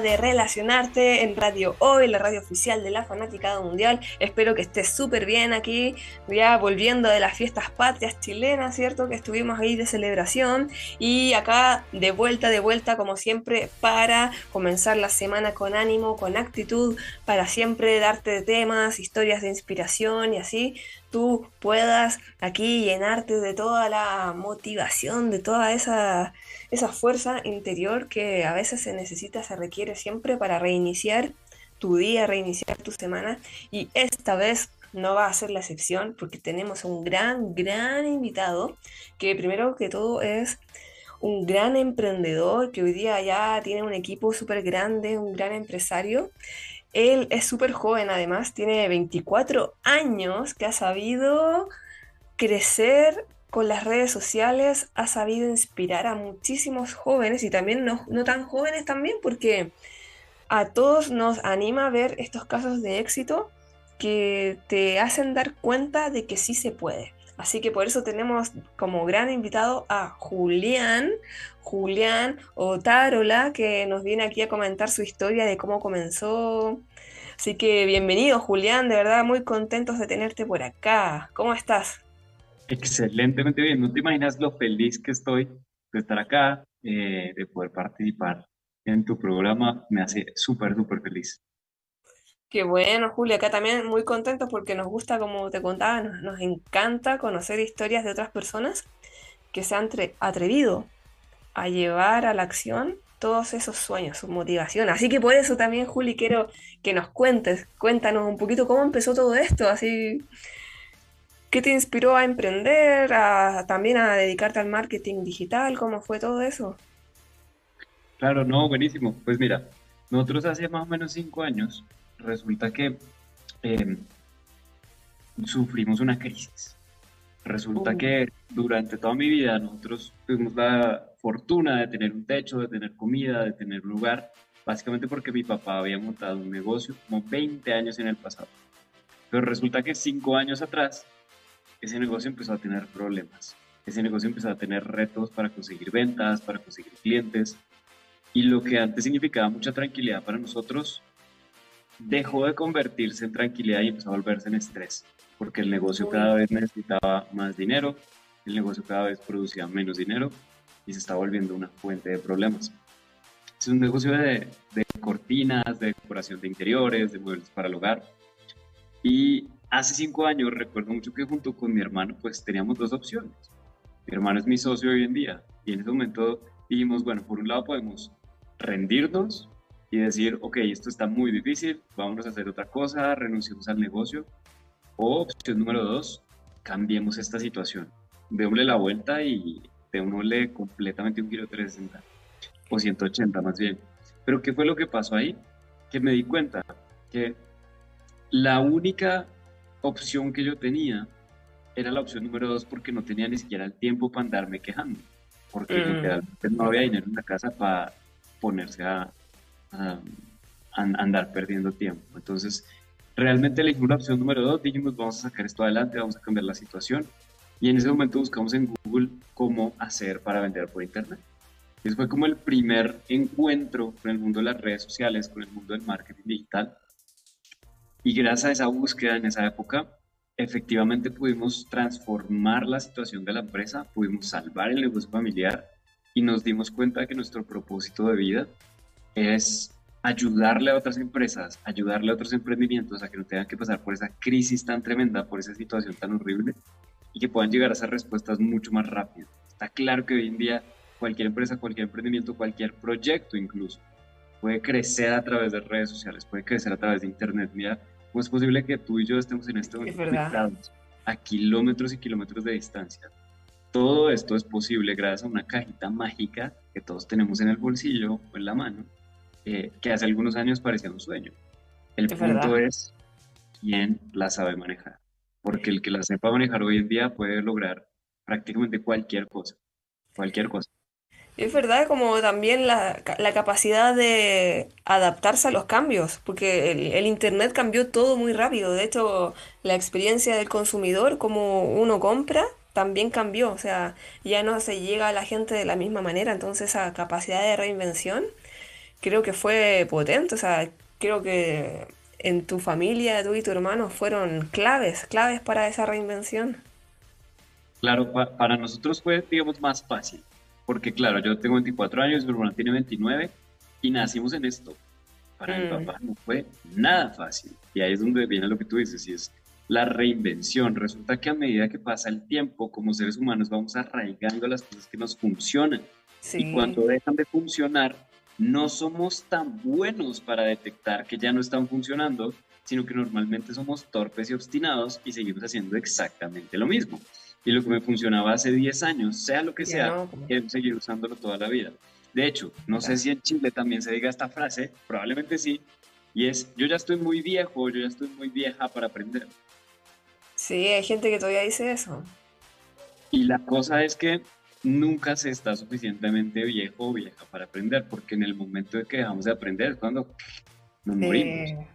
De Relacionarte en Radio Hoy, la radio oficial de la Fanaticada Mundial. Espero que estés súper bien aquí, ya volviendo de las fiestas patrias chilenas, ¿cierto? Que estuvimos ahí de celebración y acá de vuelta, de vuelta, como siempre, para comenzar la semana con ánimo, con actitud, para siempre darte temas, historias de inspiración y así tú puedas aquí llenarte de toda la motivación, de toda esa, esa fuerza interior que a veces se necesita, se requiere siempre para reiniciar tu día, reiniciar tu semana. Y esta vez no va a ser la excepción porque tenemos un gran, gran invitado que primero que todo es un gran emprendedor que hoy día ya tiene un equipo súper grande, un gran empresario él es súper joven además, tiene 24 años, que ha sabido crecer con las redes sociales, ha sabido inspirar a muchísimos jóvenes y también no, no tan jóvenes también, porque a todos nos anima a ver estos casos de éxito que te hacen dar cuenta de que sí se puede. Así que por eso tenemos como gran invitado a Julián, Julián Otárola, que nos viene aquí a comentar su historia de cómo comenzó. Así que bienvenido Julián, de verdad muy contentos de tenerte por acá. ¿Cómo estás? Excelentemente bien, no te imaginas lo feliz que estoy de estar acá, eh, de poder participar en tu programa, me hace súper, súper feliz. Qué bueno, Julia, acá también muy contentos porque nos gusta, como te contaba, nos, encanta conocer historias de otras personas que se han atrevido a llevar a la acción todos esos sueños, su motivación. Así que por eso también, Juli, quiero que nos cuentes, cuéntanos un poquito cómo empezó todo esto, así, ¿qué te inspiró a emprender, a, también a dedicarte al marketing digital? ¿Cómo fue todo eso? Claro, no, buenísimo. Pues mira, nosotros hace más o menos cinco años resulta que em, sufrimos una crisis. Resulta oh. que durante toda mi vida nosotros tuvimos la fortuna de tener un techo, de tener comida, de tener lugar, básicamente porque mi papá había montado un negocio como 20 años en el pasado. Pero resulta que cinco años atrás, ese negocio empezó a tener problemas. Ese negocio empezó a tener retos para conseguir ventas, para conseguir clientes. Y lo que antes significaba mucha tranquilidad para nosotros, dejó de convertirse en tranquilidad y empezó a volverse en estrés, porque el negocio cada vez necesitaba más dinero, el negocio cada vez producía menos dinero y se está volviendo una fuente de problemas. Es un negocio de, de cortinas, de decoración de interiores, de muebles para el hogar. Y hace cinco años recuerdo mucho que junto con mi hermano pues teníamos dos opciones. Mi hermano es mi socio hoy en día y en ese momento dijimos, bueno, por un lado podemos rendirnos y decir, ok, esto está muy difícil, vamos a hacer otra cosa, renunciamos al negocio. O opción número dos, cambiemos esta situación. Démosle la vuelta y démosle completamente un giro 360 o 180 más bien. Pero ¿qué fue lo que pasó ahí? Que me di cuenta que la única opción que yo tenía era la opción número dos porque no tenía ni siquiera el tiempo para andarme quejando. Porque mm. no había dinero en la casa para ponerse a, andar perdiendo tiempo. Entonces, realmente elegimos la opción número dos, dijimos vamos a sacar esto adelante, vamos a cambiar la situación y en ese momento buscamos en Google cómo hacer para vender por Internet. Ese fue como el primer encuentro con el mundo de las redes sociales, con el mundo del marketing digital. Y gracias a esa búsqueda en esa época, efectivamente pudimos transformar la situación de la empresa, pudimos salvar el negocio familiar y nos dimos cuenta de que nuestro propósito de vida es ayudarle a otras empresas, ayudarle a otros emprendimientos a que no tengan que pasar por esa crisis tan tremenda, por esa situación tan horrible y que puedan llegar a esas respuestas mucho más rápido. Está claro que hoy en día cualquier empresa, cualquier emprendimiento, cualquier proyecto incluso, puede crecer a través de redes sociales, puede crecer a través de Internet. Mira, ¿cómo es posible que tú y yo estemos en este momento conectados a kilómetros y kilómetros de distancia? Todo esto es posible gracias a una cajita mágica que todos tenemos en el bolsillo o en la mano, eh, que hace algunos años parecía un sueño. El punto es quién la sabe manejar porque el que la sepa manejar hoy en día puede lograr prácticamente cualquier cosa, cualquier cosa. Es verdad, como también la, capacidad de adaptarse a los cambios, porque el, Internet cambió todo muy rápido. De hecho, la experiencia del consumidor, como uno compra, también cambió. O sea, ya no se llega a la gente de la misma manera. Entonces, esa capacidad de reinvención creo que fue potente. O sea, creo que en tu familia, tú y tu hermano, fueron claves, claves para esa reinvención. Claro, para nosotros fue, digamos, más fácil, porque claro, yo tengo 24 años, mi hermano tiene 29 y nacimos en esto. Para mi mm. papá no fue nada fácil. Y ahí es donde viene lo que tú dices, y es la reinvención. Resulta que a medida que pasa el tiempo, como seres humanos, vamos arraigando las cosas que nos funcionan. Y cuando dejan de funcionar, no somos tan buenos para detectar que ya no están funcionando, sino que normalmente somos torpes y obstinados y seguimos haciendo exactamente lo mismo. Y lo que me funcionaba hace 10 años, sea lo que sea, quiero seguir usándolo toda la vida. De hecho, no sé si en Chile también se diga esta frase, probablemente sí, y es, yo ya estoy muy viejo, yo ya estoy muy vieja para aprender. Sí, hay gente que todavía dice eso. Y la cosa es que nunca se está suficientemente viejo o vieja para aprender, porque en el momento de que dejamos de aprender es cuando nos morimos.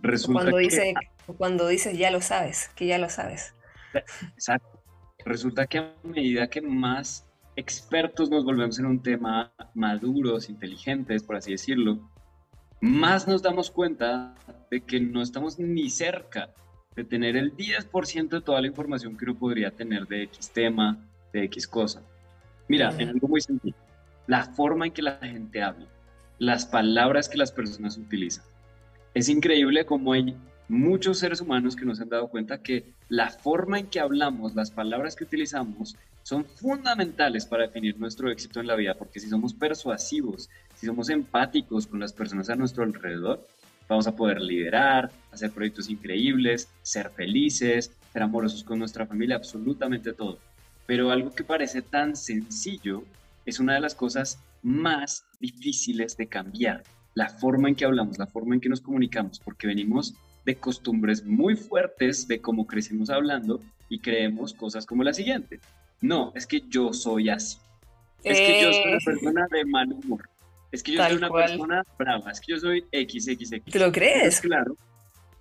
Resulta cuando, dice, cuando dices ya lo sabes, que ya lo sabes. Exacto. Resulta que a medida que más expertos nos volvemos en un tema, maduros, inteligentes, por así decirlo, más nos damos cuenta de que no estamos ni cerca de tener el 10% de toda la información que uno podría tener de X tema, de X cosa. Mira, en algo muy sencillo, la forma en que la gente habla, las palabras que las personas utilizan. Es increíble cómo hay muchos seres humanos que nos han dado cuenta que la forma en que hablamos, las palabras que utilizamos, son fundamentales para definir nuestro éxito en la vida, porque si somos persuasivos, si somos empáticos con las personas a nuestro alrededor, vamos a poder liderar, hacer proyectos increíbles, ser felices, ser amorosos con nuestra familia, absolutamente todo. Pero algo que parece tan sencillo es una de las cosas más difíciles de cambiar. La forma en que hablamos, la forma en que nos comunicamos, porque venimos de costumbres muy fuertes de cómo crecimos hablando y creemos cosas como la siguiente. No, es que yo soy así. Es que yo soy una eh. persona de mal humor. Es que yo soy una persona brava. Es que yo soy XXX. ¿Te lo crees? claro,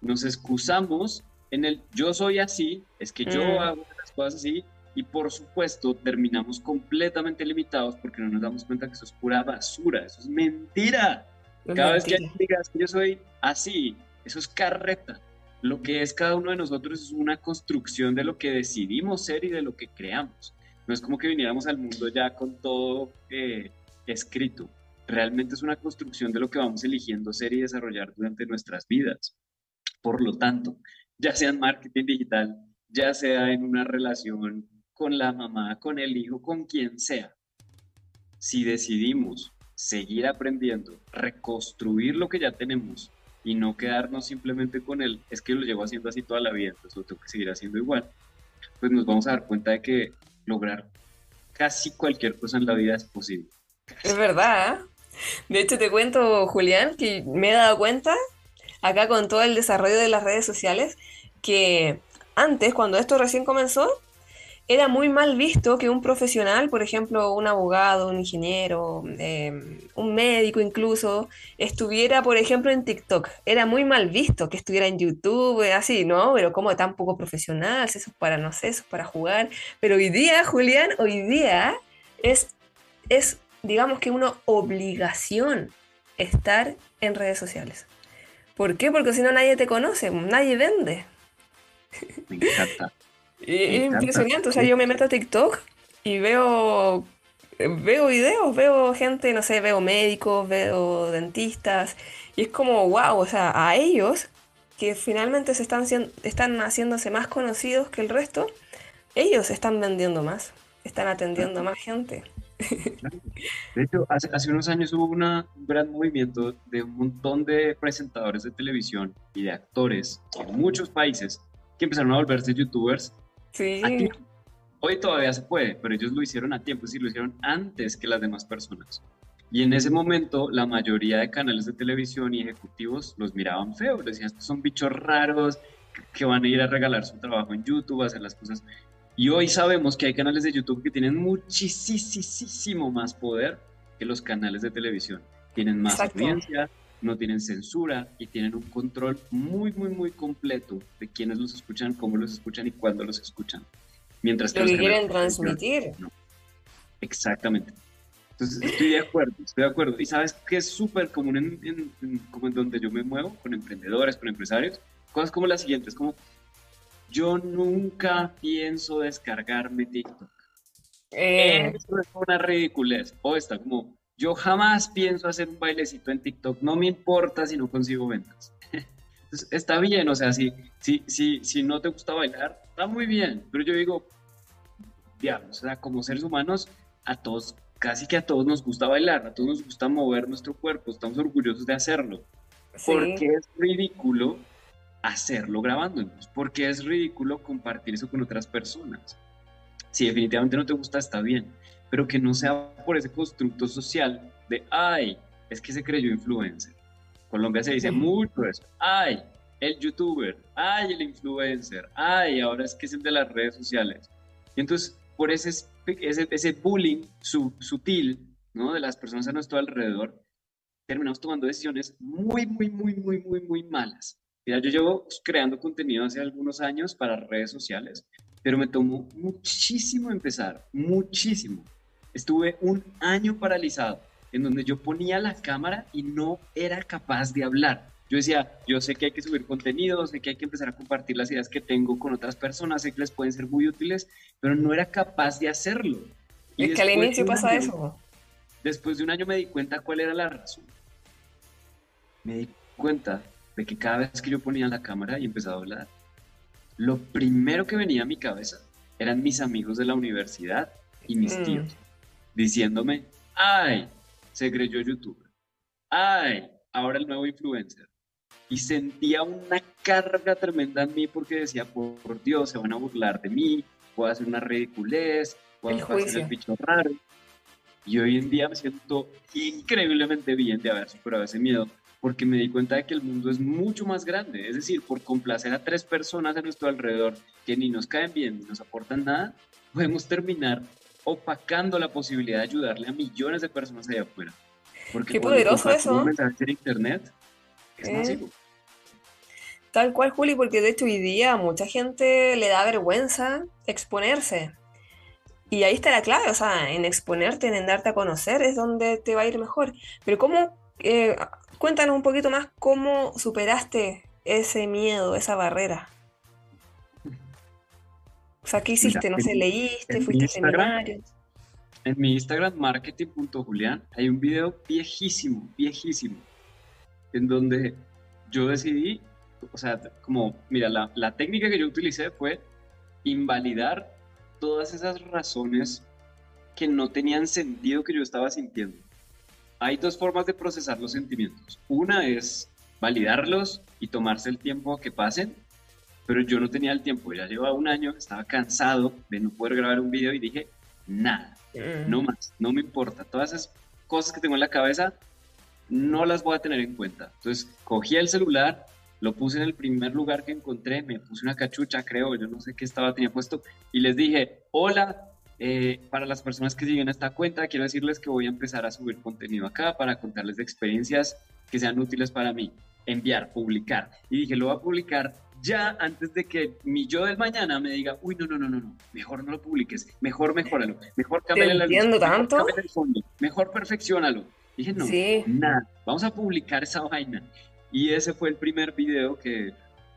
nos excusamos en el yo soy así, es que yo mm. hago las cosas así y por supuesto terminamos completamente limitados porque no nos damos cuenta que eso es pura basura, eso es mentira. Cada vez que digas que yo soy así, eso es carreta. Lo que es cada uno de nosotros es una construcción de lo que decidimos ser y de lo que creamos. No es como que viniéramos al mundo ya con todo eh, escrito. Realmente es una construcción de lo que vamos eligiendo ser y desarrollar durante nuestras vidas. Por lo tanto, ya sea en marketing digital, ya sea en una relación con la mamá, con el hijo, con quien sea. Si decidimos seguir aprendiendo, reconstruir lo que ya tenemos y no quedarnos simplemente con él, es que lo llevo haciendo así toda la vida, entonces lo tengo que seguir haciendo igual, pues nos vamos a dar cuenta de que lograr casi cualquier cosa en la vida es posible. Es verdad. ¿eh? De hecho, te cuento, Julián, que me he dado cuenta, acá con todo el desarrollo de las redes sociales, que antes, cuando esto recién comenzó, era muy mal visto que un profesional, por ejemplo, un abogado, un ingeniero, em, un médico incluso, estuviera, por ejemplo, en TikTok. Era muy mal visto que estuviera en YouTube, eh, así, ¿no? Pero como tan poco profesional, eso es para, no sé, eso es para jugar. Pero hoy día, Julián, hoy día es, es, digamos que una obligación estar en redes sociales. ¿Por qué? Porque si no nadie te conoce, nadie vende. Me encanta. Es impresionante, o sea, yo me meto a TikTok y veo, veo videos, veo gente, no sé, veo médicos, veo dentistas, y es como, wow, o sea, a ellos que finalmente se están, están haciéndose más conocidos que el resto, ellos están vendiendo más, están atendiendo más gente. De hecho, hace, hace unos años hubo una, un gran movimiento de un montón de presentadores de televisión y de actores en muchos países que empezaron a volverse youtubers Sí. Hoy todavía se puede, pero ellos lo hicieron a tiempo, decir, lo hicieron antes que las demás personas. Y en ese momento la mayoría de canales de televisión y ejecutivos los miraban feo, decían, estos son bichos raros que van a ir a regalar su trabajo en YouTube, a hacer las cosas. Y hoy sabemos que hay canales de YouTube que tienen muchísimo más poder que los canales de televisión. Tienen más audiencia, no tienen censura y tienen un control muy, muy, muy completo de quiénes los escuchan, cómo los escuchan y cuándo los escuchan. Mientras que Lo que quieren transmitir. Exactamente. Entonces, estoy de acuerdo, estoy de acuerdo. Y sabes que es súper común en, como en donde yo me muevo, con emprendedores, con empresarios, cosas como las siguientes, como yo nunca pienso descargarme TikTok. Eh. Eso es una ridiculez. O está como, yo jamás pienso hacer un bailecito en TikTok, no me importa si no consigo ventas. Entonces, está bien, o sea, si, si, si, si no te gusta bailar, está muy bien, pero yo digo, diablos, o sea, como seres humanos, a todos, casi que a todos nos gusta bailar, a todos nos gusta mover nuestro cuerpo, estamos orgullosos de hacerlo. Porque es ridículo hacerlo grabándonos, porque es ridículo compartir eso con otras personas. Si definitivamente no te gusta, está bien pero que no sea por ese constructo social de, ay, es que se creyó influencer. Colombia se dice mucho eso, ay, el youtuber, ay, el influencer, ay, ahora es que es el de las redes sociales. Y entonces, por ese, ese, ese bullying sutil, ¿no? De las personas a nuestro alrededor, terminamos tomando decisiones muy, muy, muy, muy, muy, muy malas. Mira, yo llevo creando contenido hace algunos años para redes sociales, pero me tomó muchísimo empezar, muchísimo. Estuve un año paralizado en donde yo ponía la cámara y no era capaz de hablar. Yo decía, yo sé que hay que subir contenido, sé que hay que empezar a compartir las ideas que tengo con otras personas, sé que les pueden ser muy útiles, pero no era capaz de hacerlo. Y es que al inicio pasa eso. Después de un año me di cuenta cuál era la razón. Me di cuenta de que cada vez que yo ponía la cámara y empezaba a hablar, lo primero que venía a mi cabeza eran mis amigos de la universidad y mis mm. tíos diciéndome, ay, se creyó youtuber, ay, ahora el nuevo influencer. Y sentía una carga tremenda en mí porque decía, por, Dios, se van a burlar de mí, puedo hacer una ridiculez, puedo hacer el bicho raro. Y hoy en día me siento increíblemente bien de haber superado ese miedo, porque me di cuenta de que el mundo es mucho más grande. Es decir, por complacer a tres personas a nuestro alrededor que ni nos caen bien ni nos aportan nada, podemos terminar opacando la posibilidad de ayudarle a millones de personas allá afuera. Porque Qué poderoso eso. Un mensaje en internet es masivo. Tal cual, Juli, porque de hecho hoy día a mucha gente le da vergüenza exponerse. Y ahí está la clave, o sea, en exponerte, en darte a conocer es donde te va a ir mejor. Pero cómo, eh, cuéntanos un poquito más cómo superaste ese miedo, esa barrera. O sea, ¿qué hiciste? no sé, leíste, fuiste a seminarios. En mi Instagram, marketing.julián, hay un video viejísimo, viejísimo, en donde yo decidí, o sea, como, mira, la, la técnica que yo utilicé fue invalidar todas esas razones que no tenían sentido que yo estaba sintiendo. Hay dos formas de procesar los sentimientos. Una es validarlos y tomarse el tiempo que pasen pero yo no tenía el tiempo, ya llevaba un año, estaba cansado de no poder grabar un video y dije, nada, mm. no más, no me importa, todas esas cosas que tengo en la cabeza no las voy a tener en cuenta. Entonces cogí el celular Lo puse en el primer lugar que encontré, me puse una cachucha, creo, yo no sé qué estaba, tenía puesto, y les dije, hola, eh, para las personas que siguen esta cuenta, quiero decirles que voy a empezar a subir contenido acá para contarles de experiencias que sean útiles para mí. Enviar, publicar. Y dije, lo voy a publicar ya antes de que mi yo del mañana me diga, uy, no, no, no, no, no, mejor no lo publiques, mejor mejóralo, mejor cámbiale la luz, tanto? Mejor, el fondo, mejor perfeccionalo. Dije, no, nada, vamos a publicar esa vaina. Y ese fue el primer video que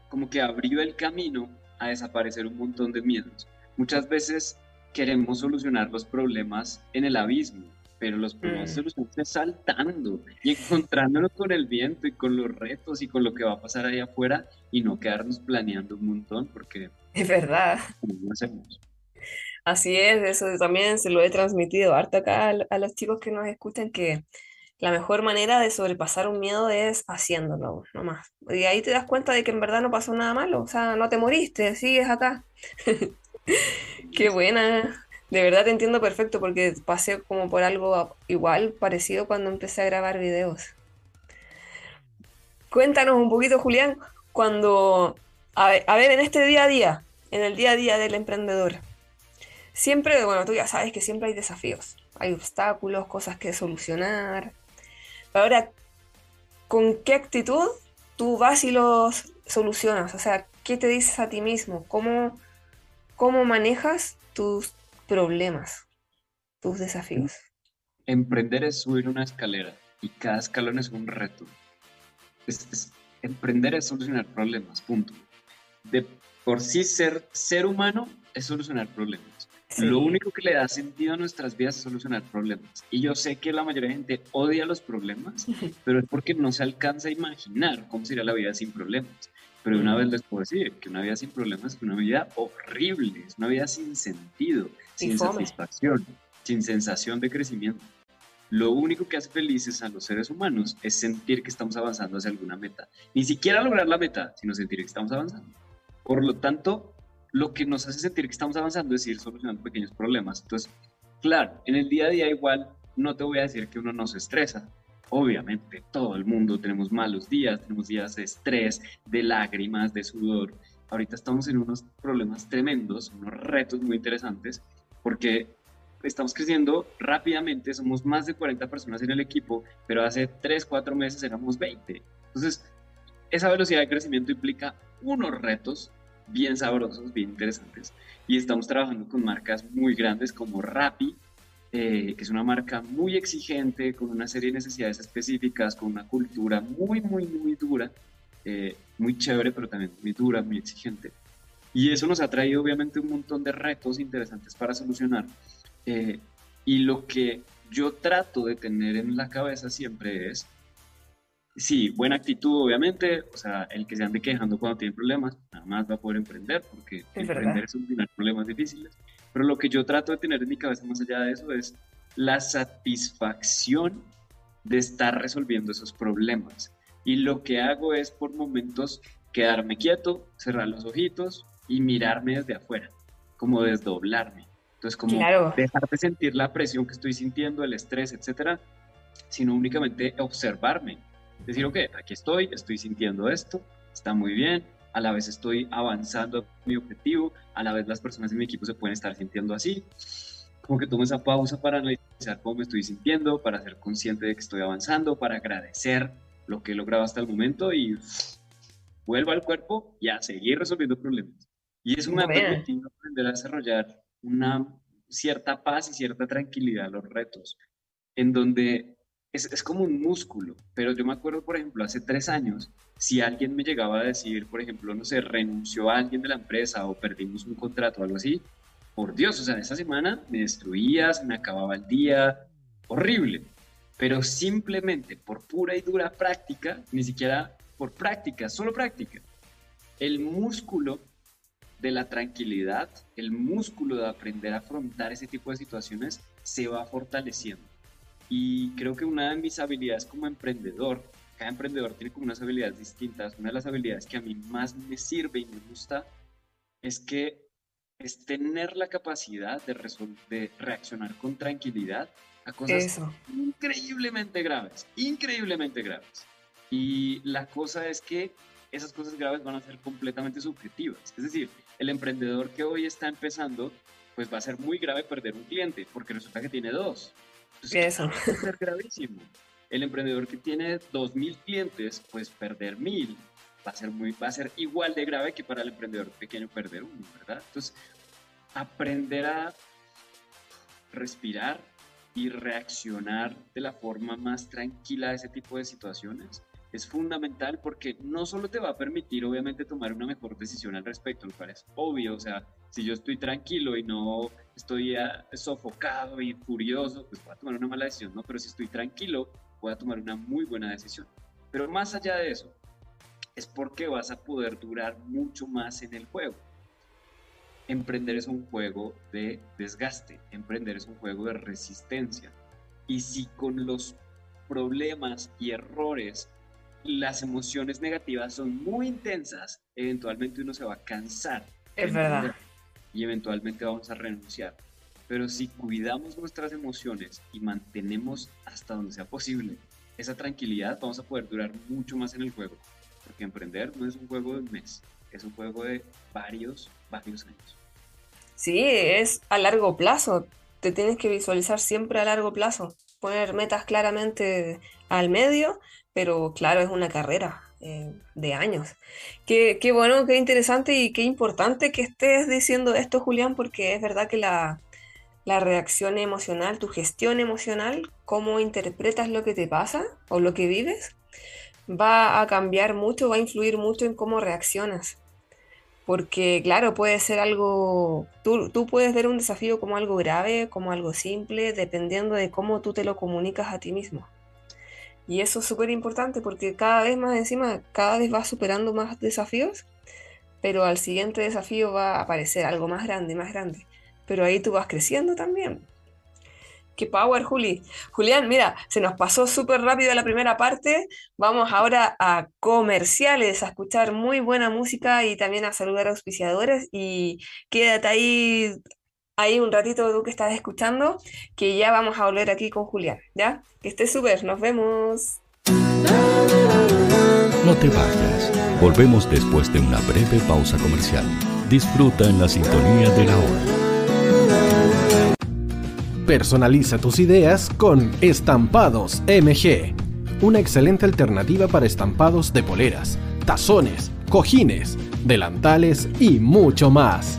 como que abrió el camino a desaparecer un montón de miedos. Muchas veces queremos solucionar los problemas en el abismo, pero los problemas mm. se solucionan saltando y encontrándonos con el viento y con los retos y con lo que va a pasar ahí afuera y no quedarnos planeando un montón porque... Es verdad. No hacemos. Así es, eso también se lo he transmitido harto acá a, los chicos que nos escuchan que la mejor manera de sobrepasar un miedo es haciéndolo, nomás. Y ahí te das cuenta de que en verdad no pasó nada malo, o sea, no te moriste, sigues acá. Qué buena. De verdad te entiendo perfecto porque pasé como por algo igual, parecido cuando empecé a grabar videos. Cuéntanos un poquito, Julián, cuando, a ver, en este día a día, en el día a día del emprendedor, siempre, bueno, tú ya sabes que siempre hay desafíos, hay obstáculos, cosas que solucionar. Ahora, ¿con qué actitud tú vas y los solucionas? O sea, ¿qué te dices a ti mismo? ¿Cómo, cómo manejas tus problemas, tus desafíos? Emprender es subir una escalera y cada escalón es un reto. emprender es solucionar problemas, punto. De por sí ser ser humano es solucionar problemas. Lo único que le da sentido a nuestras vidas es solucionar problemas. Y yo sé que la mayoría de gente odia los problemas, pero es porque no se alcanza a imaginar cómo sería la vida sin problemas. Pero una vez les puedo decir que una vida sin problemas es una vida horrible, es una vida sin sentido, sin satisfacción, sin sensación de crecimiento. Lo único que hace felices a los seres humanos es sentir que estamos avanzando hacia alguna meta. Ni siquiera lograr la meta, sino sentir que estamos avanzando. Por lo tanto, lo que nos hace sentir que estamos avanzando es ir solucionando pequeños problemas. Entonces, claro, en el día a día igual no te voy a decir que uno no se estresa, Obviamente, todo el mundo tenemos malos días, tenemos días de estrés, de lágrimas, de sudor. Ahorita estamos en unos problemas tremendos, unos retos muy interesantes, porque estamos creciendo rápidamente, somos más de 40 personas en el equipo, pero hace 3, 4 meses éramos 20. Entonces, esa velocidad de crecimiento implica unos retos bien sabrosos, bien interesantes. Y estamos trabajando con marcas muy grandes como Rappi, eh, que es una marca muy exigente, con una serie de necesidades específicas, con una cultura muy, muy, muy dura, eh, muy chévere, pero también muy dura, muy exigente. Y eso nos ha traído obviamente un montón de retos interesantes para solucionar. Eh, y lo que yo trato de tener en la cabeza siempre es, sí, buena actitud obviamente, o sea, el que se ande quejando cuando tiene problemas, nada más va a poder emprender, porque emprender es solucionar problemas difíciles. Pero lo que yo trato de tener en mi cabeza más allá de eso es la satisfacción de estar resolviendo esos problemas. Y lo que hago es por momentos quedarme quieto, cerrar los ojitos y mirarme desde afuera, como desdoblarme. Entonces, como dejar de sentir la presión que estoy sintiendo, el estrés, etcétera, sino únicamente observarme. Decir, ok, aquí estoy, estoy sintiendo esto, está muy bien, a la vez estoy avanzando mi objetivo, a la vez las personas de mi equipo se pueden estar sintiendo así. Como que tomo esa pausa para analizar cómo me estoy sintiendo, para ser consciente de que estoy avanzando, para agradecer lo que he logrado hasta el momento y vuelvo al cuerpo y a seguir resolviendo problemas. Y eso me ha permitido aprender a desarrollar una cierta paz y cierta tranquilidad a los retos, en donde es, es, como un músculo, pero yo me acuerdo, por ejemplo, hace tres años, si alguien me llegaba a decir, por ejemplo, no sé, renunció a alguien de la empresa o perdimos un contrato o algo así, por Dios, o sea, esa semana me destruía, me acababa el día, horrible. Pero simplemente por pura y dura práctica, ni siquiera por práctica, solo práctica, el músculo de la tranquilidad, el músculo de aprender a afrontar ese tipo de situaciones se va fortaleciendo. Y creo que una de mis habilidades como emprendedor, cada emprendedor tiene como unas habilidades distintas, una de las habilidades que a mí más me sirve y me gusta es que es tener la capacidad de, de reaccionar con tranquilidad a cosas increíblemente graves, increíblemente graves. Y la cosa es que esas cosas graves van a ser completamente subjetivas. Es decir, el emprendedor que hoy está empezando, pues va a ser muy grave perder un cliente, porque resulta que tiene dos. Eso. Va a ser gravísimo. El emprendedor que tiene dos mil clientes, pues perder mil va a ser muy, va a ser igual de grave que para el emprendedor pequeño perder uno, ¿verdad? Entonces, aprender a respirar y reaccionar de la forma más tranquila a ese tipo de situaciones es fundamental porque no solo te va a permitir obviamente tomar una mejor decisión al respecto, lo cual es obvio, o sea, si yo estoy tranquilo y no estoy ah, sofocado y furioso, pues voy a tomar una mala decisión, ¿no? Pero si estoy tranquilo, voy a tomar una muy buena decisión. Pero más allá de eso, es porque vas a poder durar mucho más en el juego. Emprender es un juego de desgaste, emprender es un juego de resistencia. Y si con los problemas y errores las emociones negativas son muy intensas, eventualmente uno se va a cansar. Es verdad. Y eventualmente vamos a renunciar. Pero si cuidamos nuestras emociones y mantenemos hasta donde sea posible esa tranquilidad, vamos a poder durar mucho más en el juego. Porque emprender no es un juego de un mes, es un juego de varios, varios años. Sí, es a largo plazo. Te tienes que visualizar siempre a largo plazo. Poner metas claramente al medio pero claro, es una carrera eh, de años. Qué, bueno, qué interesante y qué importante que estés diciendo esto, Julián, porque es verdad que la, reacción emocional, tu gestión emocional, cómo interpretas lo que te pasa o lo que vives, va a cambiar mucho, va a influir mucho en cómo reaccionas. Porque claro, puede ser algo, tú, puedes ver un desafío como algo grave, como algo simple, dependiendo de cómo tú te lo comunicas a ti mismo. Y eso es súper importante porque cada vez más encima, cada vez vas superando más desafíos, pero al siguiente desafío va a aparecer algo más grande, más grande. Pero ahí tú vas creciendo también. Qué power, Juli. Julián, mira, se nos pasó súper rápido la primera parte. Vamos ahora a comerciales, a escuchar muy buena música y también a saludar a auspiciadores. Y quédate ahí ahí un ratito tú que estás escuchando, que ya vamos a volver aquí con Julián, ¿ya? Que esté súper, nos vemos. No te vayas, volvemos después de una breve pausa comercial. Disfruta en la sintonía de la hora. Personaliza tus ideas con Estampados MG, una excelente alternativa para estampados de poleras, tazones, cojines, delantales y mucho más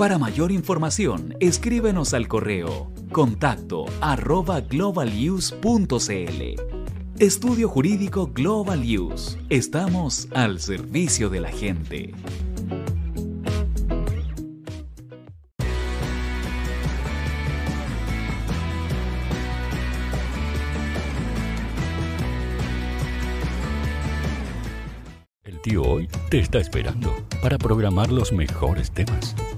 Para mayor información, escríbenos al correo contacto globalnews.cl. Estudio Jurídico Global News. Estamos al servicio de la gente. El tío hoy te está esperando para programar los mejores temas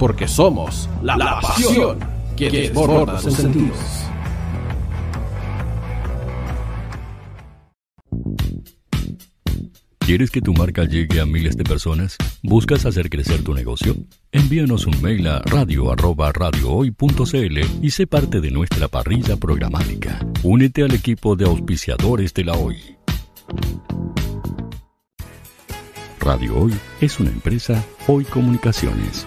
porque somos la, la pasión que, que desborda sus sentidos. ¿Quieres que tu marca llegue a miles de personas? ¿Buscas hacer crecer tu negocio? Envíanos un mail a radio@radiohoy.cl y sé parte de nuestra parrilla programática. Únete al equipo de auspiciadores de la Hoy. Radio Hoy es una empresa Hoy Comunicaciones.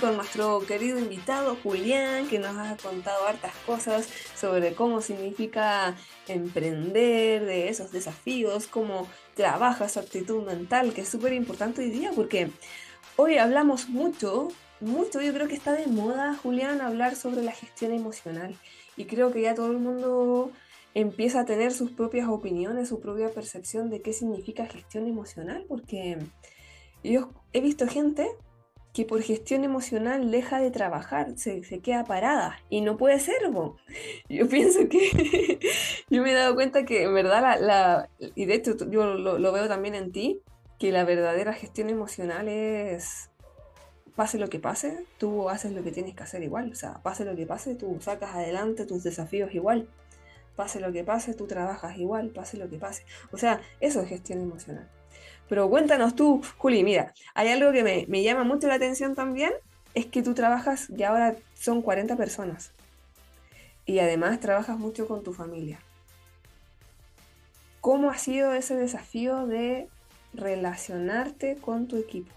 Con nuestro querido invitado Julián, que nos ha contado hartas cosas sobre cómo significa emprender, de esos desafíos, cómo trabaja su actitud mental, que es súper importante hoy día, porque hoy hablamos mucho, mucho, yo creo que está de moda, Julián, hablar sobre la gestión emocional. Y creo que ya todo el mundo empieza a tener sus propias opiniones, su propia percepción de qué significa gestión emocional, porque yo he visto gente que por gestión emocional deja de trabajar, se, queda parada y no puede ser. Yo pienso que yo me he dado cuenta que en verdad la, y de hecho yo lo, veo también en ti, que la verdadera gestión emocional es pase lo que pase, tú haces lo que tienes que hacer igual, o sea, pase lo que pase, tú sacas adelante tus desafíos igual. Pase lo que pase, tú trabajas igual, pase lo que pase. O sea, eso es gestión emocional. Pero cuéntanos tú, Juli, mira, hay algo que me, llama mucho la atención también, es que tú trabajas, y ahora son 40 personas, y además trabajas mucho con tu familia. ¿Cómo ha sido ese desafío de relacionarte con tu equipo?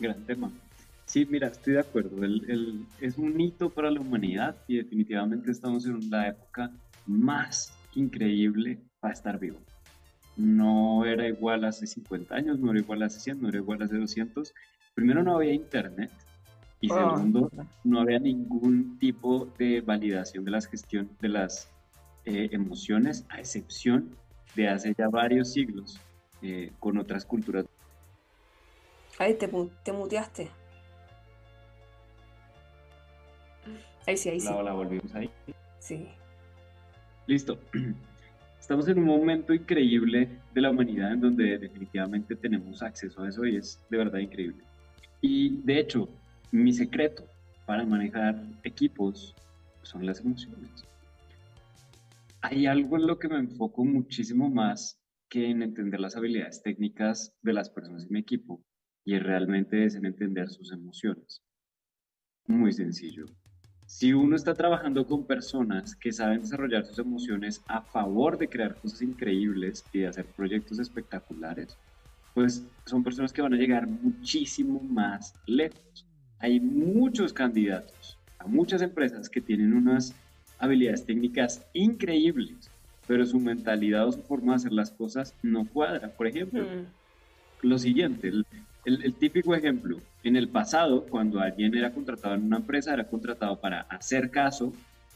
Gran tema. Sí, mira, estoy de acuerdo. El, es un hito para la humanidad y definitivamente estamos en la época más increíble para estar vivo. No era igual hace 50 años, no era igual hace 100, no era igual hace 200. Primero no había internet y ah. segundo no había ningún tipo de validación de las gestión de las eh, emociones, a excepción de hace ya varios siglos eh, con otras culturas. Ahí te, te muteaste. Ahí sí, ahí sí. La, la volvimos ahí. Sí. Listo. Estamos en un momento increíble de la humanidad en donde definitivamente tenemos acceso a eso y es de verdad increíble. Y de hecho, mi secreto para manejar equipos son las emociones. Hay algo en lo que me enfoco muchísimo más que en entender las habilidades técnicas de las personas en mi equipo y realmente es en entender sus emociones. Muy sencillo. Si uno está trabajando con personas que saben desarrollar sus emociones a favor de crear cosas increíbles y de hacer proyectos espectaculares, pues son personas que van a llegar muchísimo más lejos. Hay muchos candidatos a muchas empresas que tienen unas habilidades técnicas increíbles, pero su mentalidad o su forma de hacer las cosas no cuadra. Por ejemplo, mm. lo siguiente, el, típico ejemplo, en el pasado, cuando alguien era contratado en una empresa, era contratado para hacer caso,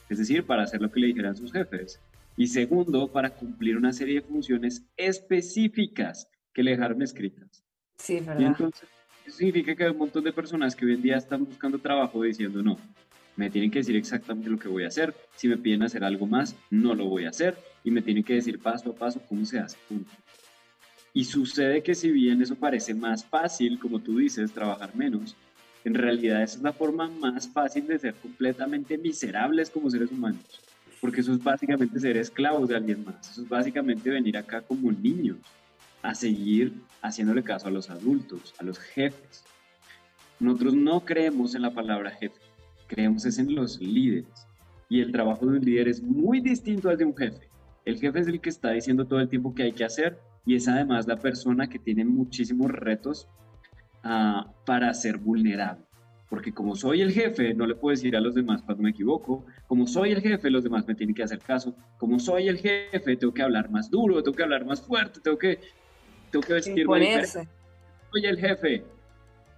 es decir, para hacer lo que le dijeran sus jefes. Y segundo, para cumplir una serie de funciones específicas que le dejaron escritas. Sí, ¿verdad? Y entonces, eso significa que hay un montón de personas que hoy en día están buscando trabajo diciendo, no, me tienen que decir exactamente lo que voy a hacer. Si me piden hacer algo más, no lo voy a hacer. Y me tienen que decir paso a paso cómo se hace. Punto. Y sucede que si bien eso parece más fácil, como tú dices, trabajar menos, en realidad es la forma más fácil de ser completamente miserables como seres humanos. Porque eso es básicamente ser esclavos de alguien más. Eso es básicamente venir acá como niños a seguir haciéndole caso a los adultos, a los jefes. Nosotros no creemos en la palabra jefe, creemos es en los líderes. Y el trabajo de un líder es muy distinto al de un jefe. El jefe es el que está diciendo todo el tiempo qué hay que hacer y es además la persona que tiene muchísimos retos uh, para ser vulnerable. Porque como soy el jefe, no le puedo decir a los demás cuando me equivoco. Como soy el jefe, los demás me tienen que hacer caso. Como soy el jefe, tengo que hablar más duro, tengo que hablar más fuerte, tengo que, tengo que vestirme Soy el jefe.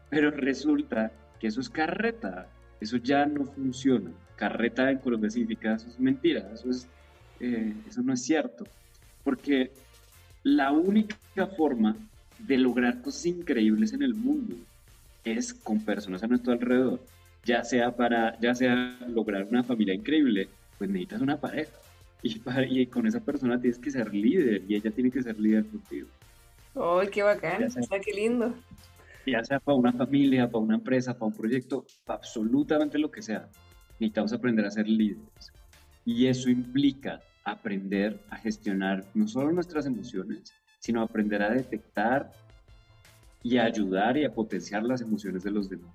Pero resulta que eso es carreta. Eso ya no funciona. Carreta en Colombia significa eso es mentira. Eso, es, eh, eso no es cierto. Porque la única forma de lograr cosas increíbles en el mundo es con personas a nuestro alrededor. Ya sea para, ya sea lograr una familia increíble, pues necesitas una pareja. Y, y con esa persona tienes que ser líder y ella tiene que ser líder contigo. ¡Ay, qué bacán! qué lindo! Ya sea para una familia, para una empresa, para un proyecto, para absolutamente lo que sea. Necesitamos aprender a ser líderes. Y eso implica aprender a gestionar no solo nuestras emociones, sino aprender a detectar y a ayudar y a potenciar las emociones de los demás,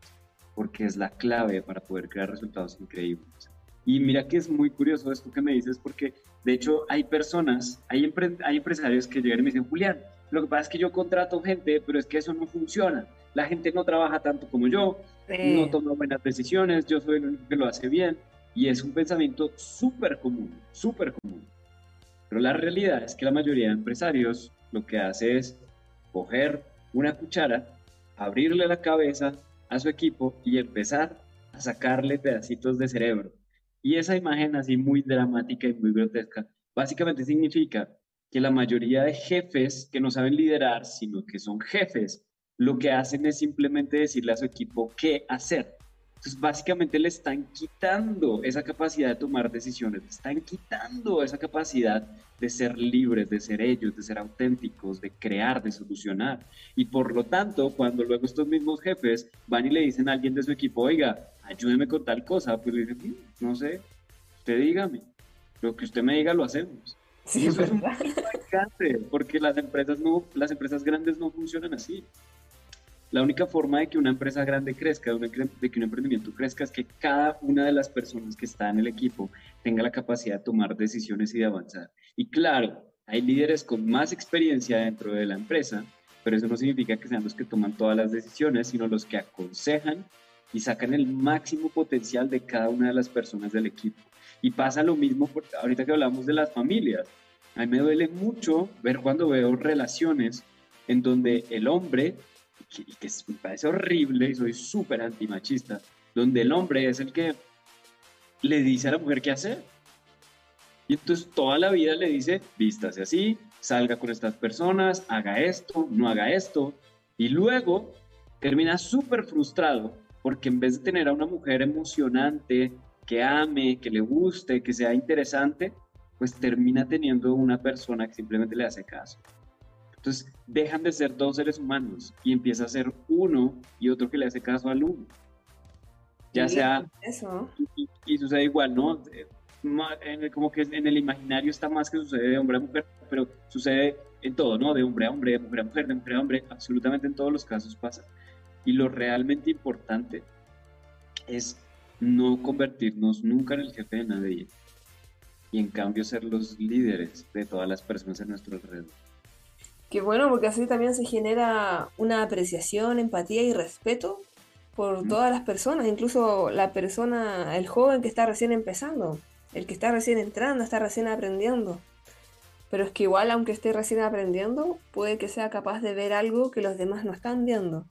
porque es la clave para poder crear resultados increíbles. Y mira que es muy curioso esto que me dices, porque de hecho hay personas, hay, hay empresarios que llegan y me dicen, Julián, lo que pasa es que yo contrato gente, pero es que eso no funciona. La gente no trabaja tanto como yo, no toma buenas decisiones, yo soy el único que lo hace bien. Y es un pensamiento súper común, súper común. Pero la realidad es que la mayoría de empresarios lo que hace es coger una cuchara, abrirle la cabeza a su equipo y empezar a sacarle pedacitos de cerebro. Y esa imagen así muy dramática y muy grotesca, básicamente significa que la mayoría de jefes que no saben liderar, sino que son jefes, lo que hacen es simplemente decirle a su equipo qué hacer. Entonces, básicamente le están quitando esa capacidad de tomar decisiones, le están quitando esa capacidad de ser libres, de ser ellos, de ser auténticos, de crear, de solucionar. Y por lo tanto, cuando luego estos mismos jefes van y le dicen a alguien de su equipo, oiga, ayúdeme con tal cosa, pues le dicen, no sé, usted dígame, lo que usted me diga lo hacemos. Sí, eso es porque las empresas, no, las empresas grandes no funcionan así. La única forma de que una empresa grande crezca, de, que un emprendimiento crezca, es que cada una de las personas que está en el equipo tenga la capacidad de tomar decisiones y de avanzar. Y claro, hay líderes con más experiencia dentro de la empresa, pero eso no significa que sean los que toman todas las decisiones, sino los que aconsejan y sacan el máximo potencial de cada una de las personas del equipo. Y pasa lo mismo ahorita que hablamos de las familias. A mí me duele mucho ver cuando veo relaciones en donde el hombre, y que me parece horrible y soy súper antimachista, donde el hombre es el que le dice a la mujer qué hacer. Y entonces toda la vida le dice, vístase así, salga con estas personas, haga esto, no haga esto. Y luego termina súper frustrado porque en vez de tener a una mujer emocionante, que ame, que le guste, que sea interesante, pues termina teniendo una persona que simplemente le hace caso. Entonces dejan de ser dos seres humanos y empieza a ser uno y otro que le hace caso al uno. Ya sea... Eso. Y, sucede igual, ¿no? como que en el imaginario está más que sucede de hombre a mujer, pero sucede en todo, ¿no? De hombre a hombre, de mujer a mujer, de mujer a hombre, absolutamente en todos los casos pasa. Y lo realmente importante es no convertirnos nunca en el jefe de nadie y en cambio ser los líderes de todas las personas en nuestro alrededor. Qué bueno, porque así también se genera una apreciación, empatía y respeto por todas las personas, incluso la persona, el joven que está recién empezando, el que está recién entrando, está recién aprendiendo. Pero es que igual, aunque esté recién aprendiendo, puede que sea capaz de ver algo que los demás no están viendo.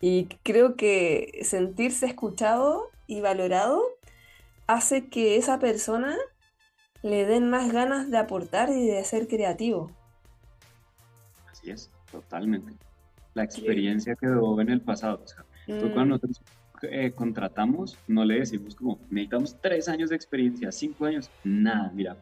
Y creo que sentirse escuchado y valorado hace que esa persona le den más ganas de aportar y de ser creativo. Así es, totalmente. La experiencia quedó en el pasado. O sea, mm. cuando nosotros eh, contratamos, no le decimos como, necesitamos tres años de experiencia, cinco años, nada. Mira,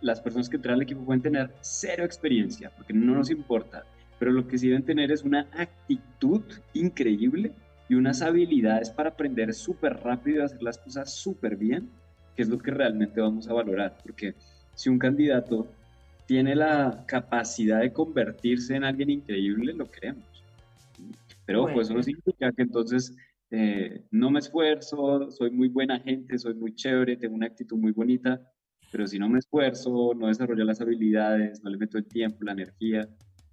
las personas que traen al equipo pueden tener cero experiencia, porque no nos importa. Pero lo que sí deben tener es una actitud increíble y unas habilidades para aprender súper rápido y hacer las cosas súper bien que es lo que realmente vamos a valorar, porque si un candidato tiene la capacidad de convertirse en alguien increíble, lo queremos. Pero pues eso no significa que entonces eh, no me esfuerzo, soy muy buena gente, soy muy chévere, tengo una actitud muy bonita, pero si no me esfuerzo, no desarrollo las habilidades, no le meto el tiempo, la energía,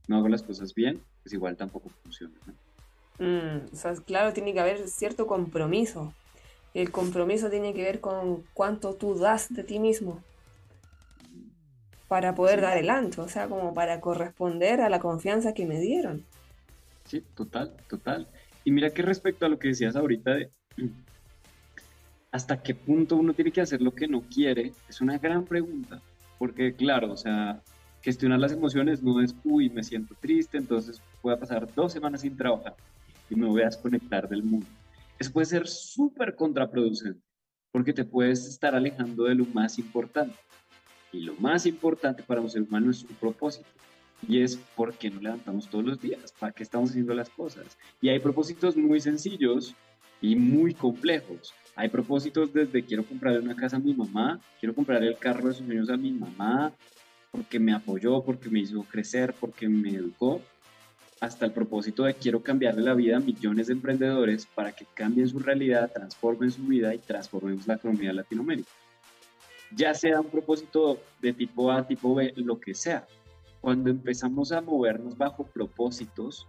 no hago las cosas bien, pues igual tampoco funciona. Mm, o sea, claro, tiene que haber cierto compromiso. El compromiso tiene que ver con cuánto tú das de ti mismo para poder dar el ancho, o sea, como para corresponder a la confianza que me dieron. Sí, total, total. Y mira que respecto a lo que decías ahorita de hasta qué punto uno tiene que hacer lo que no quiere, es una gran pregunta, porque claro, o sea, gestionar las emociones no es, uy, me siento triste, entonces voy a pasar dos semanas sin trabajar y me voy a desconectar del mundo eso puede ser súper contraproducente porque te puedes estar alejando de lo más importante. Y lo más importante para un ser humano es su propósito. Y es por qué nos levantamos todos los días, para qué estamos haciendo las cosas. Y hay propósitos muy sencillos y muy complejos. Hay propósitos desde quiero comprarle una casa a mi mamá, quiero comprarle el carro de sus sueños a mi mamá, porque me apoyó, porque me hizo crecer, porque me educó hasta el propósito de quiero cambiarle la vida a millones de emprendedores para que cambien su realidad, transformen su vida y transformemos la economía de Latinoamérica. Ya sea un propósito de tipo A, tipo B, lo que sea. Cuando empezamos a movernos bajo propósitos,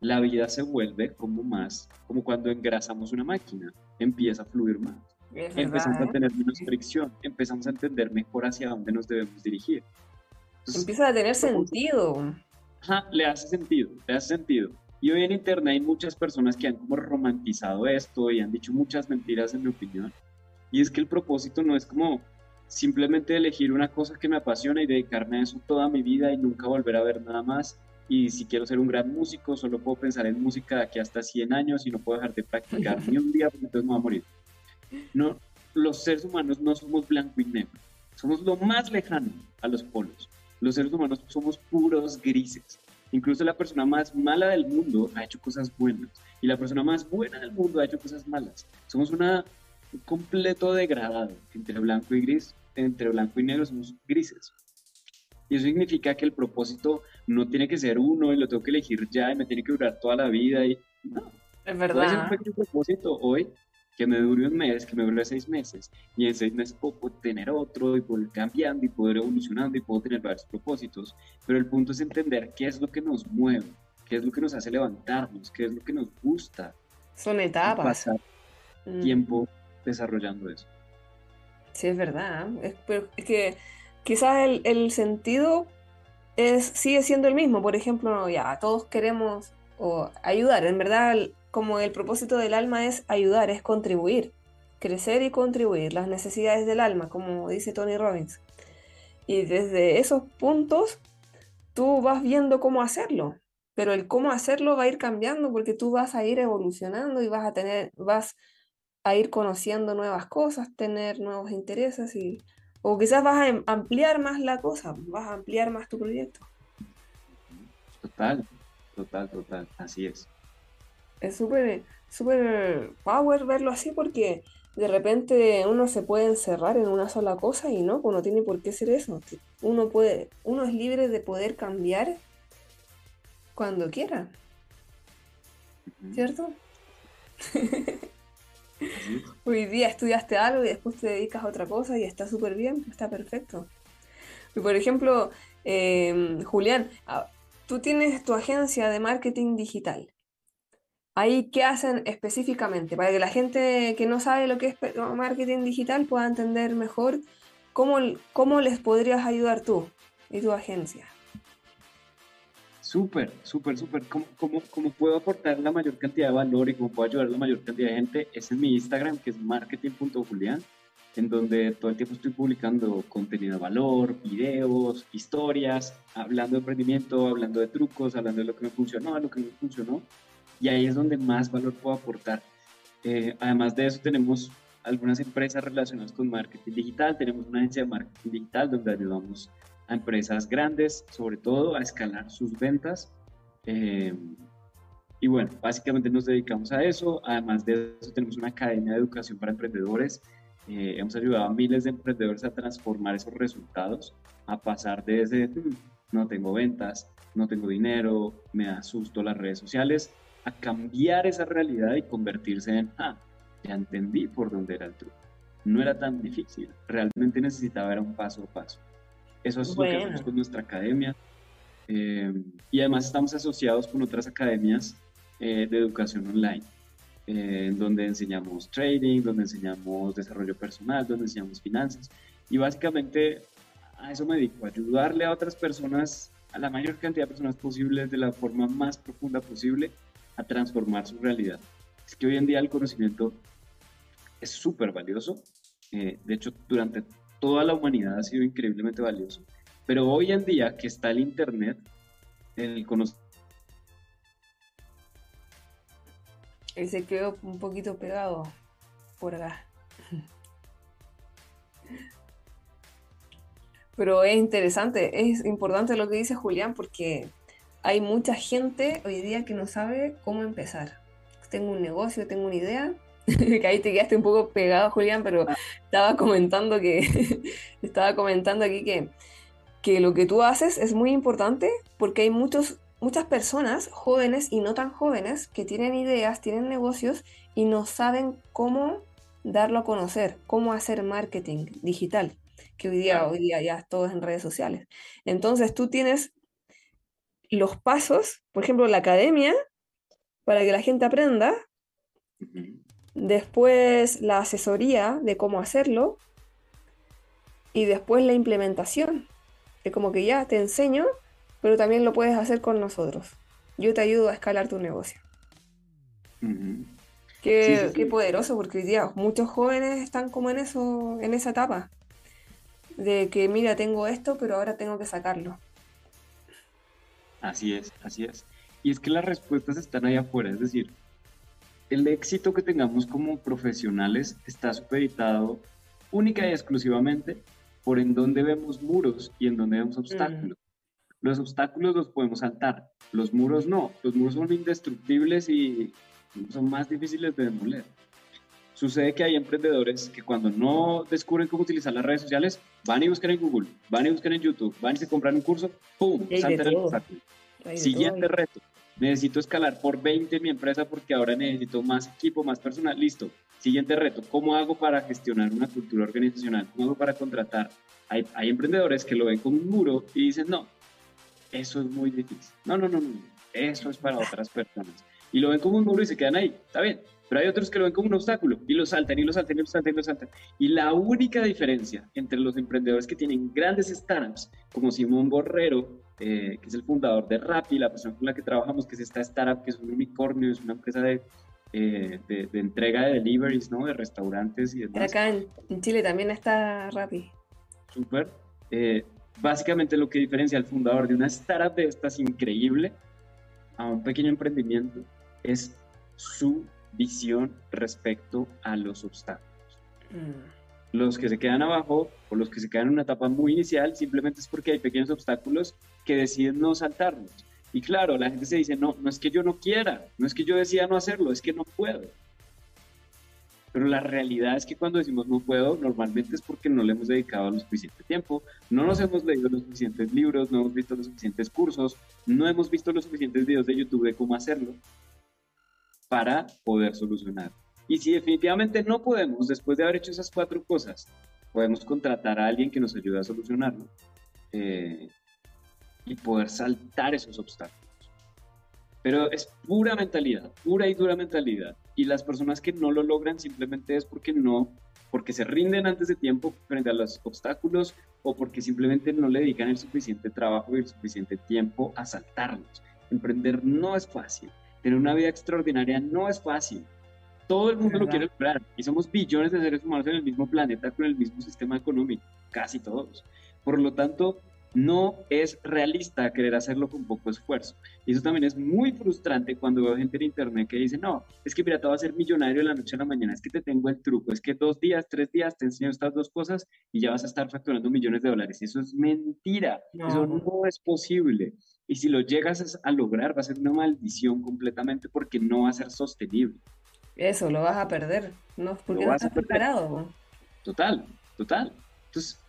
la vida se vuelve como más, como cuando engrasamos una máquina, empieza a fluir más. empezamos a ¿eh? tener menos fricción, empezamos a entender mejor hacia dónde nos debemos dirigir. empieza a tener sentido le hace sentido, le hace sentido. Y hoy en Internet hay muchas personas que han como romantizado esto y han dicho muchas mentiras en mi opinión. Y es que el propósito no es como simplemente elegir una cosa que me apasiona y dedicarme a eso toda mi vida y nunca volver a ver nada más. Y si quiero ser un gran músico, solo puedo pensar en música de aquí hasta 100 años y no puedo dejar de practicar ni un día porque entonces me voy a morir. No, los seres humanos no somos blanco y negro. Somos lo más lejano a los polos. Los seres humanos somos puros grises. Incluso la persona más mala del mundo ha hecho cosas buenas y la persona más buena del mundo ha hecho cosas malas. Somos una, un completo degradado entre blanco y gris, entre blanco y negro somos grises. Y eso significa que el propósito no tiene que ser uno y lo tengo que elegir ya y me tiene que durar toda la vida. Y No. Es verdad. Puede un pequeño propósito hoy que me dure un mes, que me dure seis meses, y en seis meses puedo tener otro y poder cambiando y poder evolucionando y puedo tener varios propósitos, pero el punto es entender qué es lo que nos mueve, qué es lo que nos hace levantarnos, qué es lo que nos gusta. Son etapas. pasar Mm. tiempo desarrollando eso. Sí, es verdad. Es, pero es que quizás el, el sentido es, sigue siendo el mismo. Por ejemplo, ya todos queremos o ayudar. En verdad, como el propósito del alma es ayudar, es contribuir, crecer y contribuir las necesidades del alma, como dice Tony Robbins. Y desde esos puntos, tú vas viendo cómo hacerlo. Pero el cómo hacerlo va a ir cambiando porque tú vas a ir evolucionando y vas a tener, vas a ir conociendo nuevas cosas, tener nuevos intereses y o quizás vas a em- ampliar más la cosa, vas a ampliar más tu proyecto. Total, total, total, así es. Es súper súper power verlo así porque de repente uno se puede encerrar en una sola cosa y no, pues no tiene por qué ser eso. Uno puede, uno es libre de poder cambiar cuando quiera. ¿Cierto? Hoy día estudiaste algo y después te dedicas a otra cosa y está súper bien, está perfecto. Por ejemplo, em, Julián, ah, tú tienes tu agencia de marketing digital. Ahí, ¿qué hacen específicamente? Para que la gente que no sabe lo que es marketing digital pueda entender mejor cómo, cómo les podrías ayudar tú y tu agencia. Súper, súper, súper. ¿Cómo, cómo, cómo puedo aportar la mayor cantidad de valor y cómo puedo ayudar a la mayor cantidad de gente? Es en mi Instagram, que es marketing.julián, en donde todo el tiempo estoy publicando contenido de valor, videos, historias, hablando de emprendimiento, hablando de trucos, hablando de lo que me funcionó, lo que no funcionó. Y ahí es donde más valor puedo aportar. Eh, además de eso, tenemos algunas empresas relacionadas con marketing digital. Tenemos una agencia de marketing digital donde ayudamos a empresas grandes, sobre todo, a escalar sus ventas. Eh, y bueno, básicamente nos dedicamos a eso. Además de eso, tenemos una academia de educación para emprendedores. Eh, hemos ayudado a miles de emprendedores a transformar esos resultados, a pasar desde "Hmm, no tengo ventas, no tengo dinero, me asusto las redes sociales, a cambiar esa realidad y convertirse en, ah, ya entendí por dónde era el truco. No era tan difícil, realmente necesitaba era un paso a paso. Eso es lo que hacemos con nuestra academia. Eh, y además estamos asociados con otras academias eh, de educación online, eh, en donde enseñamos trading, donde enseñamos desarrollo personal, donde enseñamos finanzas. Y básicamente a eso me dedico, ayudarle a otras personas, a la mayor cantidad de personas posibles, de la forma más profunda posible, a transformar su realidad. Es que hoy en día el conocimiento es súper valioso. eh, de hecho, durante toda la humanidad ha sido increíblemente valioso. Pero hoy en día que está el Internet, el conocimiento Él se quedó un poquito pegado por acá. Pero es interesante, es importante lo que dice Julián porque hay mucha gente hoy día que no sabe cómo empezar. Tengo un negocio, tengo una idea, que ahí te quedaste un poco pegado, Julián, pero estaba comentando que estaba comentando aquí que, que lo que tú haces es muy importante porque hay muchos, muchas personas jóvenes y no tan jóvenes que tienen ideas, tienen negocios y no saben cómo darlo a conocer, cómo hacer marketing digital, que hoy día, hoy día ya todo es en redes sociales. Entonces tú tienes los pasos, por ejemplo, la academia, para que la gente aprenda, después la asesoría de cómo hacerlo y después la implementación, que como que ya te enseño, pero también lo puedes hacer con nosotros. Yo te ayudo a escalar tu negocio. Qué, Sí, sí, sí. qué poderoso, porque hoy día muchos jóvenes están como en eso, en esa etapa. De que, mira, tengo esto, pero ahora tengo que sacarlo. Así es, así es. Y es que las respuestas están ahí afuera, es decir, el éxito que tengamos como profesionales está supeditado única y exclusivamente por en dónde vemos muros y en dónde vemos obstáculos. Los obstáculos los podemos saltar, los muros no. Los muros son indestructibles y son más difíciles de demoler. Sucede que hay emprendedores que cuando no descubren cómo utilizar las redes sociales, van y buscan en Google, van y buscan en YouTube, van y se compran un curso, ¡pum! Saltan el obstáculo. Siguiente reto, necesito escalar por 20 mi empresa porque ahora necesito más equipo, más personal, listo. Siguiente reto, ¿cómo hago para gestionar una cultura organizacional? ¿Cómo hago para contratar? Hay, hay emprendedores que lo ven como un muro y dicen, no, eso es muy difícil. No, no, no, no, eso es para otras personas. Y lo ven como un muro y se quedan ahí, está bien. Pero hay otros que lo ven como un obstáculo y lo saltan y lo saltan y lo saltan y lo saltan. Y la única diferencia entre los emprendedores que tienen grandes startups, como Simón Borrero, eh, que es el fundador de Rappi, la persona con la que trabajamos, que es esta startup, que es un unicornio, es una empresa de, eh, de, entrega de deliveries, ¿no? De restaurantes y demás. Acá en, Chile también está Rappi. Súper. Eh, básicamente lo que diferencia al fundador de una startup de estas increíble a un pequeño emprendimiento es su visión respecto a los obstáculos. Mm. Los que se quedan abajo o los que se quedan en una etapa muy inicial simplemente es porque hay pequeños obstáculos que deciden no saltarlos. Y claro, la gente se dice, no, no es que yo no quiera, no es que yo decida no hacerlo, es que no puedo. Pero la realidad es que cuando decimos no puedo, normalmente es porque no le hemos dedicado lo suficiente tiempo, no nos hemos leído los suficientes libros, no hemos visto los suficientes cursos, no hemos visto los suficientes videos de YouTube de cómo hacerlo para poder solucionar. Y si definitivamente no podemos, después de haber hecho esas cuatro cosas, podemos contratar a alguien que nos ayude a solucionarlo eh, y poder saltar esos obstáculos. Pero es pura mentalidad, pura y dura mentalidad. Y las personas que no lo logran simplemente es porque no, porque se rinden antes de tiempo frente a los obstáculos o porque simplemente no le dedican el suficiente trabajo y el suficiente tiempo a saltarlos. Emprender no es fácil. Tener una vida extraordinaria no es fácil. Todo el mundo lo quiere lograr y somos billones de seres humanos en el mismo planeta con el mismo sistema económico, casi todos. Por lo tanto, no es realista querer hacerlo con poco esfuerzo. Y eso también es muy frustrante cuando veo gente en internet que dice, no, es que mira, te vas a ser millonario de la noche a la mañana, es que te tengo el truco, es que dos días, tres días te enseño estas dos cosas y ya vas a estar facturando millones de dólares. Eso es mentira, eso no es posible. Y si lo llegas a lograr, va a ser una maldición completamente porque no va a ser sostenible. Eso, lo vas a perder, ¿no? Porque no estás preparado. Total, total. Entonces,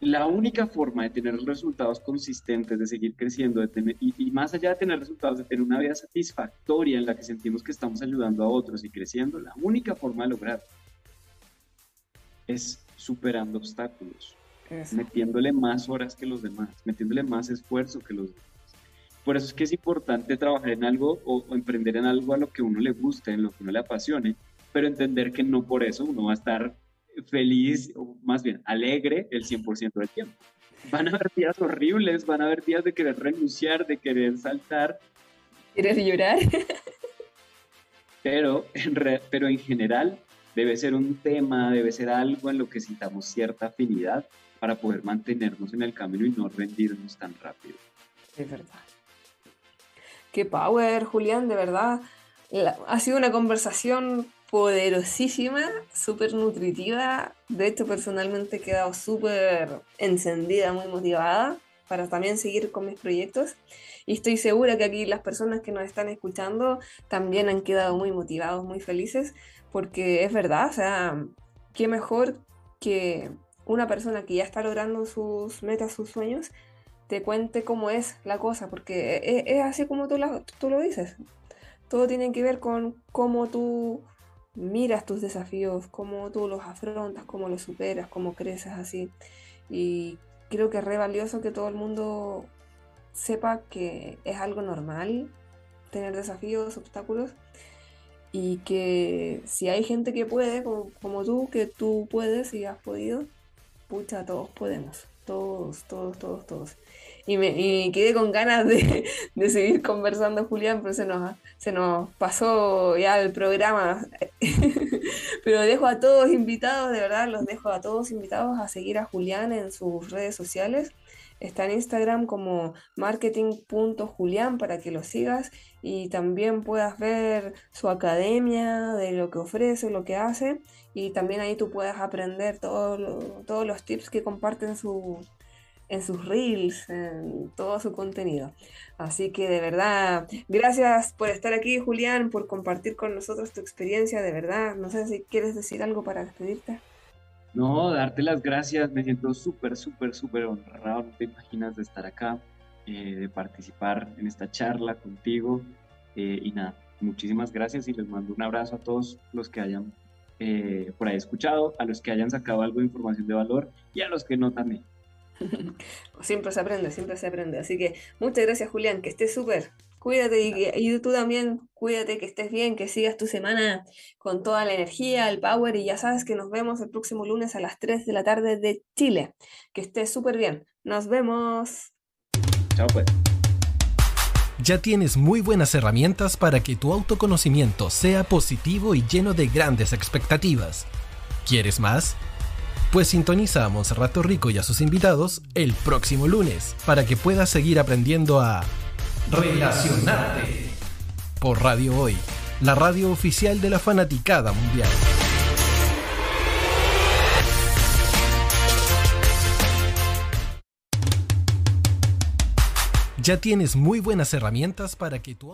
la única forma de tener resultados consistentes, de seguir creciendo, de tener, y, y, más allá de tener resultados, de tener una vida satisfactoria en la que sentimos que estamos ayudando a otros y creciendo, la única forma de lograr es superando obstáculos, metiéndole más horas que los demás, metiéndole más esfuerzo que los demás. Por eso es que es importante trabajar en algo o, emprender en algo a lo que uno le guste, en lo que uno le apasione, pero entender que no por eso uno va a estar feliz, o más bien alegre el 100% del tiempo. Van a haber días horribles, van a haber días de querer renunciar, de querer saltar. ¿Quieres llorar? pero, en pero en general debe ser un tema, debe ser algo en lo que sintamos cierta afinidad para poder mantenernos en el camino y no rendirnos tan rápido. Es verdad. Qué power, Julián, de verdad. ha sido una conversación poderosísima, súper nutritiva. De hecho, personalmente he quedado súper encendida, muy motivada para también seguir con mis proyectos. Y estoy segura que aquí las personas que nos están escuchando también han quedado muy motivados, muy felices, porque es verdad, o sea, qué mejor que una persona que ya está logrando sus metas, sus sueños, te cuente cómo es la cosa, porque es, es así como tú, tú lo dices. Todo tiene que ver con cómo tú miras tus desafíos, cómo tú los afrontas, cómo los superas, cómo creces así. Y creo que es re valioso que todo el mundo sepa que es algo normal tener desafíos, obstáculos, y que si hay gente que puede, como, como tú, que tú puedes y has podido, pucha, todos podemos, todos, todos, todos, todos. Y me, quedé con ganas de, seguir conversando, Julián, pero se nos, se nos pasó ya el programa. pero dejo a todos invitados, de verdad, los dejo a todos invitados a seguir a Julián en sus redes sociales. Está en Instagram como marketing.julián para que lo sigas y también puedas ver su academia, de lo que ofrece, lo que hace y también ahí tú puedas aprender todos los tips que comparten su, en sus reels, en todo su contenido. Así que de verdad, gracias por estar aquí, Julián, por compartir con nosotros tu experiencia, de verdad. No sé si quieres decir algo para despedirte. No, darte las gracias, me siento súper, súper, súper honrado, no te imaginas de estar acá. eh, de participar en esta charla contigo. Eh, y nada, muchísimas gracias y les mando un abrazo a todos los que hayan eh, por ahí escuchado, a los que hayan sacado algo de información de valor y a los que no también. siempre se aprende, siempre se aprende. Así que muchas gracias Julián, que estés súper. Cuídate y, y, tú también, cuídate, que estés bien, que sigas tu semana con toda la energía, el power y ya sabes que nos vemos el próximo lunes a las 3 de la tarde de Chile. Que estés súper bien. Nos vemos. Chao pues. Ya tienes muy buenas herramientas para que tu autoconocimiento sea positivo y lleno de grandes expectativas. ¿Quieres más? Pues sintoniza a Monserrato Rico y a sus invitados el próximo lunes para que puedas seguir aprendiendo a relacionarte por Radio Hoy, la radio oficial de la fanaticada mundial. Ya tienes muy buenas herramientas para que tu